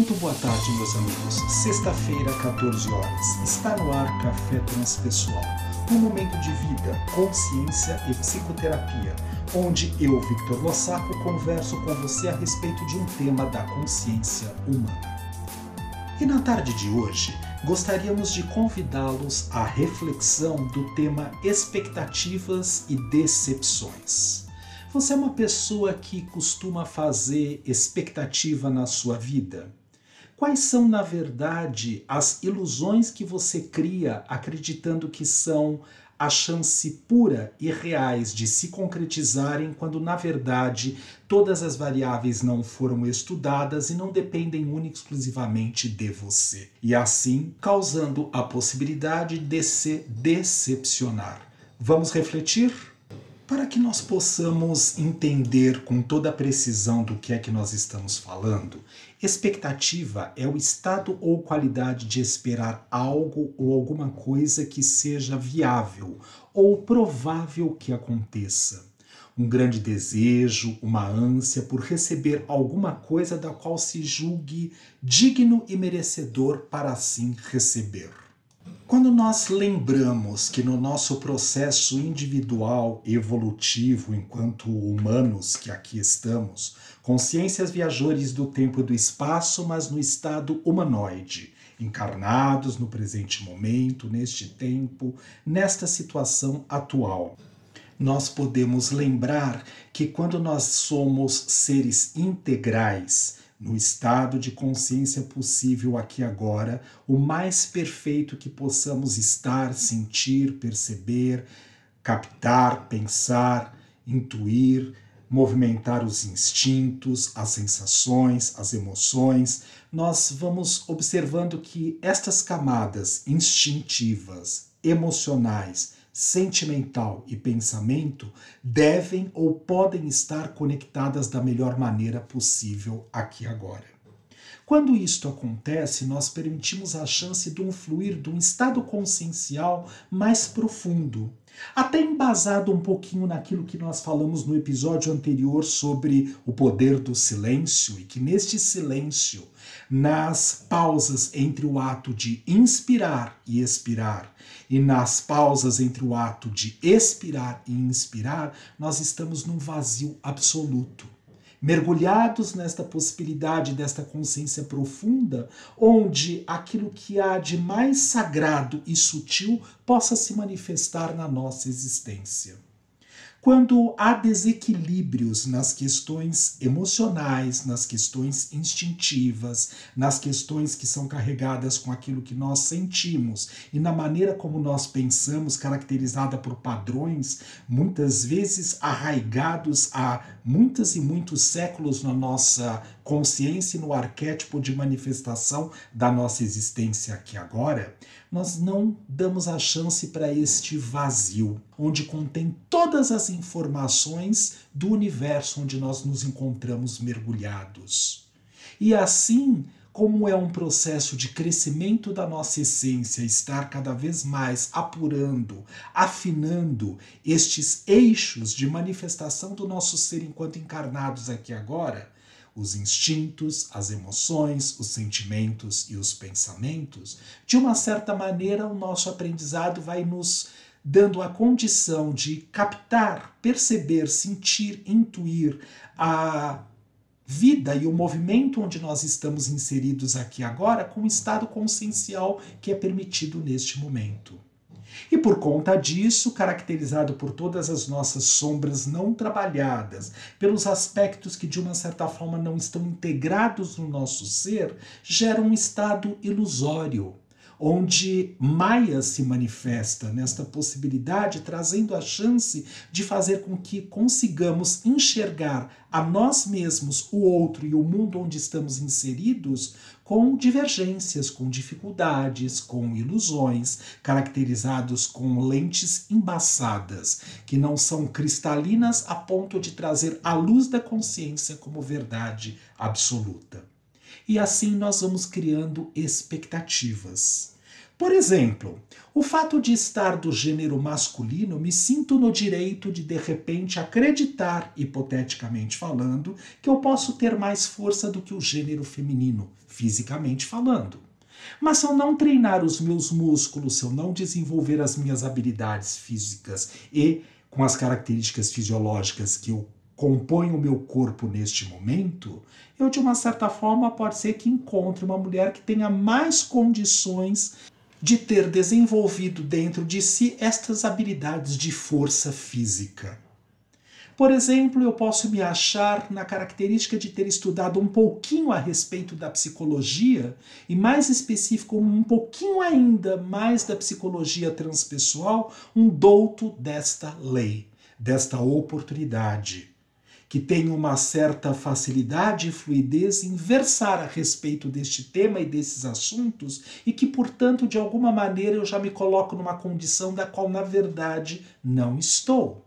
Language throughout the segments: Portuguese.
Muito boa tarde, meus amigos. Sexta-feira, 14 horas. Está no ar Café Transpessoal. Um momento de vida, consciência e psicoterapia, onde eu, Victor Lossaco, converso com você a respeito de um tema da consciência humana. E na tarde de hoje, gostaríamos de convidá-los à reflexão do tema expectativas e decepções. Você é uma pessoa que costuma fazer expectativa na sua vida? Quais são, na verdade, as ilusões que você cria acreditando que são a chance pura e reais de se concretizarem, quando na verdade todas as variáveis não foram estudadas e não dependem única e exclusivamente de você, e assim causando a possibilidade de se decepcionar. Vamos refletir? Para que nós possamos entender com toda a precisão do que é que nós estamos falando, expectativa é o estado ou qualidade de esperar algo ou alguma coisa que seja viável ou provável que aconteça. Um grande desejo, uma ânsia por receber alguma coisa da qual se julgue digno e merecedor para assim receber. Quando nós lembramos que no nosso processo individual evolutivo, enquanto humanos que aqui estamos, consciências viajores do tempo e do espaço, mas no estado humanoide, encarnados no presente momento, neste tempo, nesta situação atual. Nós podemos lembrar que quando nós somos seres integrais, no estado de consciência possível aqui agora, o mais perfeito que possamos estar, sentir, perceber, captar, pensar, intuir, movimentar os instintos, as sensações, as emoções, nós vamos observando que estas camadas instintivas, emocionais, sentimental e pensamento devem ou podem estar conectadas da melhor maneira possível aqui agora. Quando isto acontece, nós permitimos a chance de um fluir de um estado consciencial mais profundo, até embasado um pouquinho naquilo que nós falamos no episódio anterior sobre o poder do silêncio e que neste silêncio, nas pausas entre o ato de inspirar e expirar e nas pausas entre o ato de expirar e inspirar, nós estamos num vazio absoluto mergulhados nesta possibilidade desta consciência profunda, onde aquilo que há de mais sagrado e sutil possa se manifestar na nossa existência. Quando há desequilíbrios nas questões emocionais, nas questões instintivas, nas questões que são carregadas com aquilo que nós sentimos e na maneira como nós pensamos, caracterizada por padrões, muitas vezes arraigados há muitos e muitos séculos na nossa consciência e no arquétipo de manifestação da nossa existência aqui agora, nós não damos a chance para este vazio, onde contém todas as informações do universo onde nós nos encontramos mergulhados. E assim, como é um processo de crescimento da nossa essência, estar cada vez mais apurando, afinando estes eixos de manifestação do nosso ser enquanto encarnados aqui agora, os instintos, as emoções, os sentimentos e os pensamentos, de uma certa maneira o nosso aprendizado vai nos dando a condição de captar, perceber, sentir, intuir a vida e o movimento onde nós estamos inseridos aqui agora com o estado consciencial que é permitido neste momento. E por conta disso, caracterizado por todas as nossas sombras não trabalhadas, pelos aspectos que de uma certa forma não estão integrados no nosso ser, gera um estado ilusório onde Maia se manifesta nesta possibilidade, trazendo a chance de fazer com que consigamos enxergar a nós mesmos, o outro e o mundo onde estamos inseridos com divergências, com dificuldades, com ilusões, caracterizados com lentes embaçadas, que não são cristalinas a ponto de trazer a luz da consciência como verdade absoluta. E assim nós vamos criando expectativas. Por exemplo, o fato de estar do gênero masculino, me sinto no direito de de repente acreditar, hipoteticamente falando, que eu posso ter mais força do que o gênero feminino, fisicamente falando. Mas se eu não treinar os meus músculos, se eu não desenvolver as minhas habilidades físicas e com as características fisiológicas que eu compõem o meu corpo neste momento, eu de uma certa forma pode ser que encontre uma mulher que tenha mais condições de ter desenvolvido dentro de si estas habilidades de força física. Por exemplo, eu posso me achar na característica de ter estudado um pouquinho a respeito da psicologia, e mais específico, um pouquinho ainda mais da psicologia transpessoal, um douto desta lei, desta oportunidade que tem uma certa facilidade e fluidez em versar a respeito deste tema e desses assuntos e que, portanto, de alguma maneira eu já me coloco numa condição da qual, na verdade, não estou.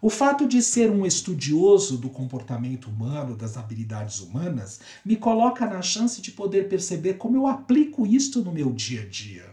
O fato de ser um estudioso do comportamento humano, das habilidades humanas, me coloca na chance de poder perceber como eu aplico isto no meu dia a dia.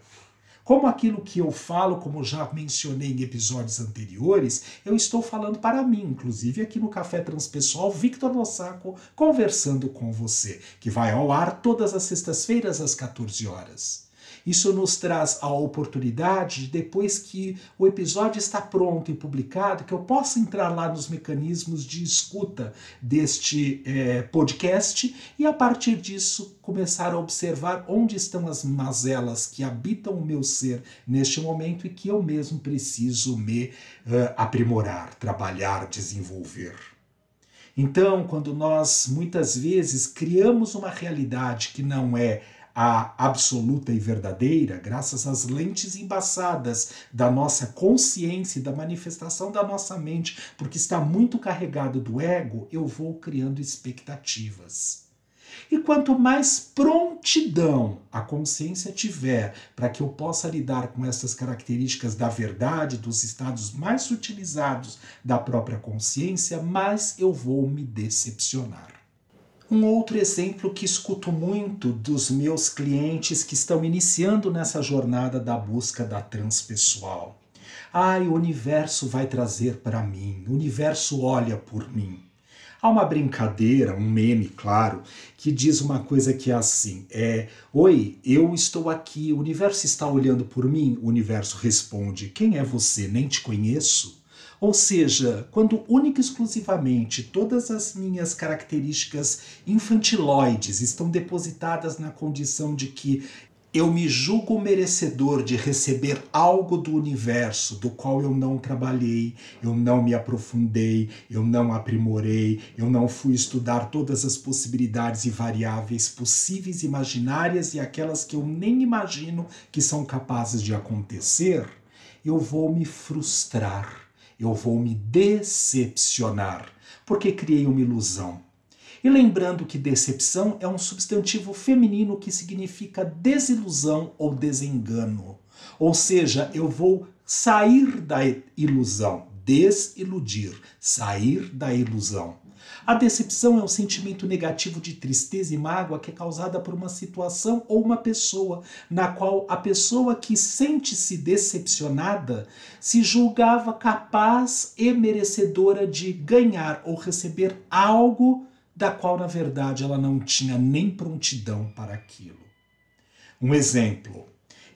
Como aquilo que eu falo, como já mencionei em episódios anteriores, eu estou falando para mim, inclusive aqui no Café Transpessoal, Victor Lossaco conversando com você, que vai ao ar todas as sextas-feiras às 14 horas. Isso nos traz a oportunidade, depois que o episódio está pronto e publicado, que eu possa entrar lá nos mecanismos de escuta deste é, podcast e, a partir disso, começar a observar onde estão as mazelas que habitam o meu ser neste momento e que eu mesmo preciso me uh, aprimorar, trabalhar, desenvolver. Então, quando nós muitas vezes criamos uma realidade que não é a absoluta e verdadeira, graças às lentes embaçadas da nossa consciência e da manifestação da nossa mente, porque está muito carregado do ego, eu vou criando expectativas. E quanto mais prontidão a consciência tiver para que eu possa lidar com essas características da verdade, dos estados mais utilizados da própria consciência, mais eu vou me decepcionar. Um outro exemplo que escuto muito dos meus clientes que estão iniciando nessa jornada da busca da transpessoal. Ai, o universo vai trazer para mim, o universo olha por mim. Há uma brincadeira, um meme, claro, que diz uma coisa que é assim: é, oi, eu estou aqui, o universo está olhando por mim. O universo responde: quem é você? Nem te conheço. Ou seja, quando única e exclusivamente todas as minhas características infantiloides estão depositadas na condição de que eu me julgo merecedor de receber algo do universo do qual eu não trabalhei, eu não me aprofundei, eu não aprimorei, eu não fui estudar todas as possibilidades e variáveis possíveis, imaginárias e aquelas que eu nem imagino que são capazes de acontecer, eu vou me frustrar eu vou me decepcionar, porque criei uma ilusão. E lembrando que decepção é um substantivo feminino que significa desilusão ou desengano. Ou seja, eu vou sair da ilusão, desiludir, sair da ilusão. A decepção é um sentimento negativo de tristeza e mágoa que é causada por uma situação ou uma pessoa, na qual a pessoa que sente-se decepcionada se julgava capaz e merecedora de ganhar ou receber algo da qual, na verdade, ela não tinha nem prontidão para aquilo. Um exemplo.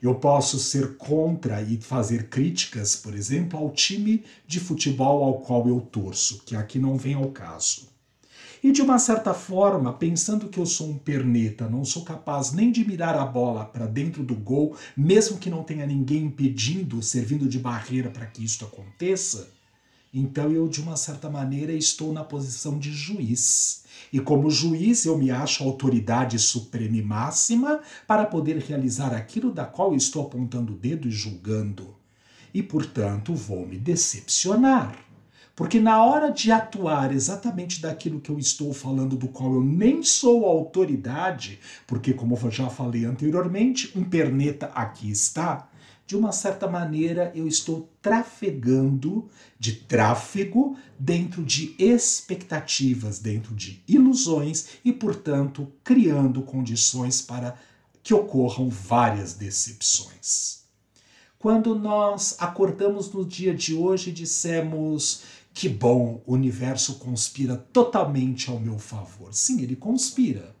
Eu posso ser contra e fazer críticas, por exemplo, ao time de futebol ao qual eu torço, que aqui não vem ao caso. E de uma certa forma, pensando que eu sou um perneta, não sou capaz nem de mirar a bola para dentro do gol, mesmo que não tenha ninguém impedindo, servindo de barreira para que isto aconteça, então eu, de uma certa maneira, estou na posição de juiz. E como juiz, eu me acho autoridade suprema e máxima para poder realizar aquilo da qual estou apontando o dedo e julgando. E, portanto, vou me decepcionar. Porque na hora de atuar exatamente daquilo que eu estou falando, do qual eu nem sou autoridade, porque, como eu já falei anteriormente, um perneta aqui está, de uma certa maneira eu estou trafegando de tráfego dentro de expectativas, dentro de ilusões e, portanto, criando condições para que ocorram várias decepções. Quando nós acordamos no dia de hoje e dissemos que bom, o universo conspira totalmente ao meu favor. Sim, ele conspira.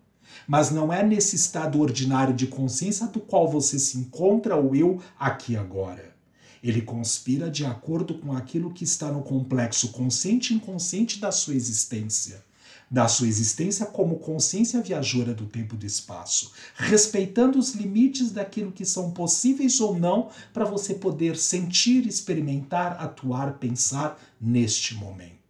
Mas não é nesse estado ordinário de consciência do qual você se encontra o eu aqui agora. Ele conspira de acordo com aquilo que está no complexo consciente e inconsciente da sua existência da sua existência como consciência viajora do tempo e do espaço, respeitando os limites daquilo que são possíveis ou não para você poder sentir, experimentar, atuar, pensar neste momento.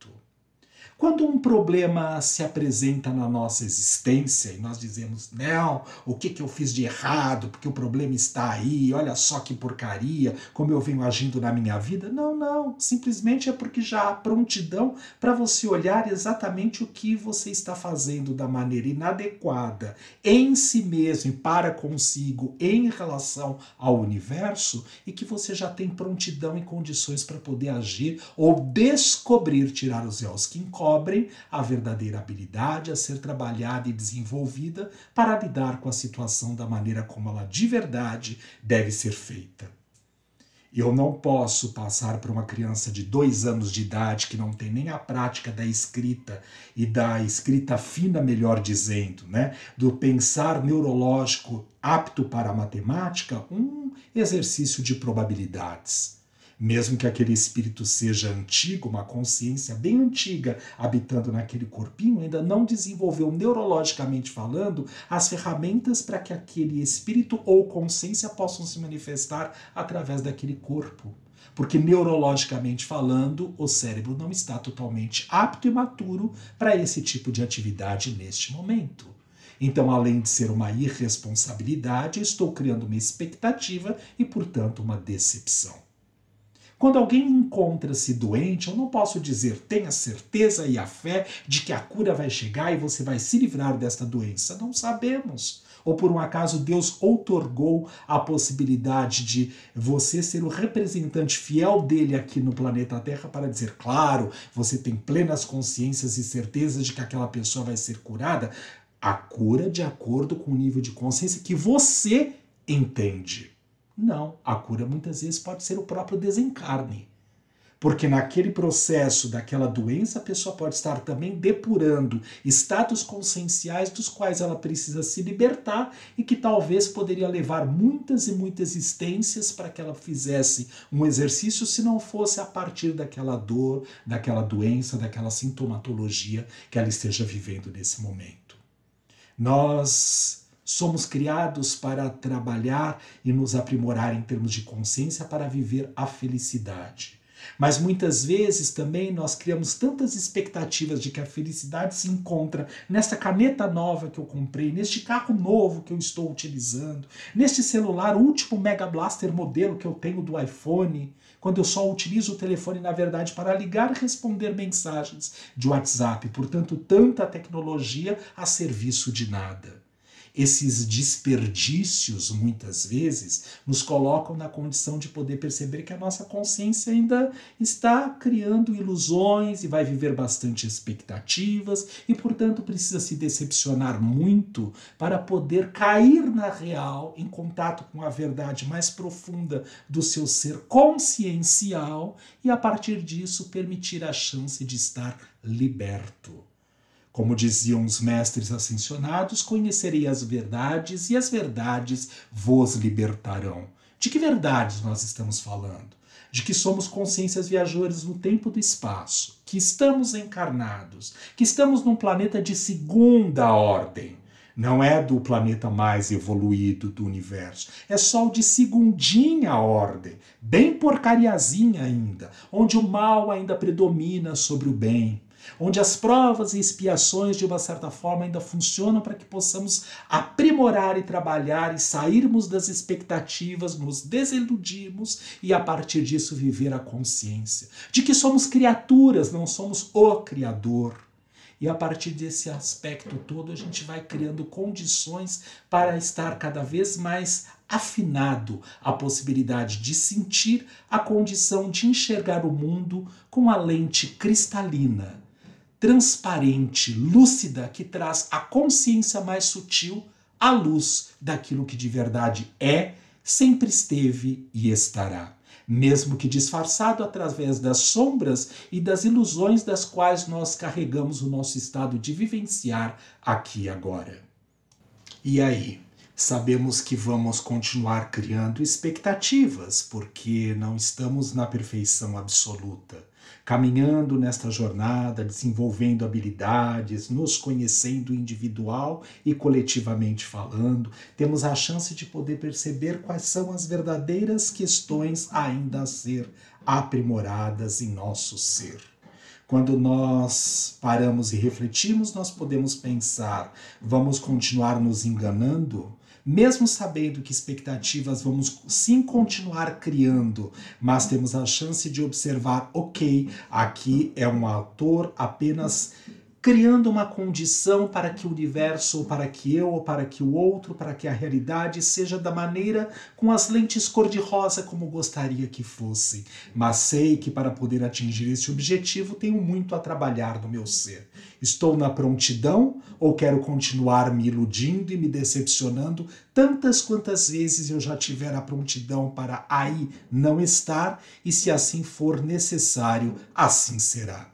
Quando um problema se apresenta na nossa existência e nós dizemos, não, o que, que eu fiz de errado, porque o problema está aí, olha só que porcaria, como eu venho agindo na minha vida. Não, não, simplesmente é porque já há prontidão para você olhar exatamente o que você está fazendo da maneira inadequada em si mesmo e para consigo em relação ao universo e que você já tem prontidão e condições para poder agir ou descobrir, tirar os véus que encobrem descobrem a verdadeira habilidade a ser trabalhada e desenvolvida para lidar com a situação da maneira como ela de verdade deve ser feita. Eu não posso passar para uma criança de dois anos de idade que não tem nem a prática da escrita e da escrita fina, melhor dizendo, né? do pensar neurológico apto para a matemática, um exercício de probabilidades mesmo que aquele espírito seja antigo, uma consciência bem antiga habitando naquele corpinho, ainda não desenvolveu neurologicamente falando as ferramentas para que aquele espírito ou consciência possam se manifestar através daquele corpo. Porque neurologicamente falando, o cérebro não está totalmente apto e maturo para esse tipo de atividade neste momento. Então, além de ser uma irresponsabilidade, estou criando uma expectativa e, portanto, uma decepção. Quando alguém encontra-se doente, eu não posso dizer tenha certeza e a fé de que a cura vai chegar e você vai se livrar desta doença. Não sabemos. Ou por um acaso Deus outorgou a possibilidade de você ser o representante fiel dele aqui no planeta Terra para dizer, claro, você tem plenas consciências e certezas de que aquela pessoa vai ser curada? A cura de acordo com o nível de consciência que você entende. Não, a cura muitas vezes pode ser o próprio desencarne. Porque naquele processo daquela doença, a pessoa pode estar também depurando estados conscienciais dos quais ela precisa se libertar e que talvez poderia levar muitas e muitas existências para que ela fizesse um exercício se não fosse a partir daquela dor, daquela doença, daquela sintomatologia que ela esteja vivendo nesse momento. Nós Somos criados para trabalhar e nos aprimorar em termos de consciência para viver a felicidade. Mas muitas vezes também nós criamos tantas expectativas de que a felicidade se encontra nesta caneta nova que eu comprei, neste carro novo que eu estou utilizando, neste celular, o último Mega Blaster modelo que eu tenho do iPhone, quando eu só utilizo o telefone, na verdade, para ligar e responder mensagens de WhatsApp. Portanto, tanta tecnologia a serviço de nada. Esses desperdícios, muitas vezes, nos colocam na condição de poder perceber que a nossa consciência ainda está criando ilusões e vai viver bastante expectativas e, portanto, precisa se decepcionar muito para poder cair na real, em contato com a verdade mais profunda do seu ser consciencial e, a partir disso, permitir a chance de estar liberto. Como diziam os mestres ascensionados, conhecerei as verdades e as verdades vos libertarão. De que verdades nós estamos falando? De que somos consciências viajoras no tempo do espaço, que estamos encarnados, que estamos num planeta de segunda ordem. Não é do planeta mais evoluído do universo. É só o de segundinha ordem, bem porcariazinha ainda, onde o mal ainda predomina sobre o bem onde as provas e expiações, de uma certa forma, ainda funcionam para que possamos aprimorar e trabalhar e sairmos das expectativas, nos desiludirmos e, a partir disso, viver a consciência de que somos criaturas, não somos o Criador. E a partir desse aspecto todo, a gente vai criando condições para estar cada vez mais afinado a possibilidade de sentir a condição de enxergar o mundo com a lente cristalina transparente, lúcida, que traz a consciência mais sutil a luz daquilo que de verdade é, sempre esteve e estará mesmo que disfarçado através das sombras e das ilusões das quais nós carregamos o nosso estado de vivenciar aqui e agora. E aí? Sabemos que vamos continuar criando expectativas, porque não estamos na perfeição absoluta. Caminhando nesta jornada, desenvolvendo habilidades, nos conhecendo individual e coletivamente falando, temos a chance de poder perceber quais são as verdadeiras questões ainda a ser aprimoradas em nosso ser. Quando nós paramos e refletimos, nós podemos pensar: vamos continuar nos enganando? Mesmo sabendo que expectativas vamos sim continuar criando, mas temos a chance de observar, ok, aqui é um autor apenas criando uma condição para que o universo, ou para que eu, ou para que o outro, para que a realidade seja da maneira com as lentes cor-de-rosa como gostaria que fosse. Mas sei que para poder atingir esse objetivo tenho muito a trabalhar no meu ser. Estou na prontidão ou quero continuar me iludindo e me decepcionando tantas quantas vezes eu já tiver a prontidão para aí não estar, e se assim for necessário, assim será.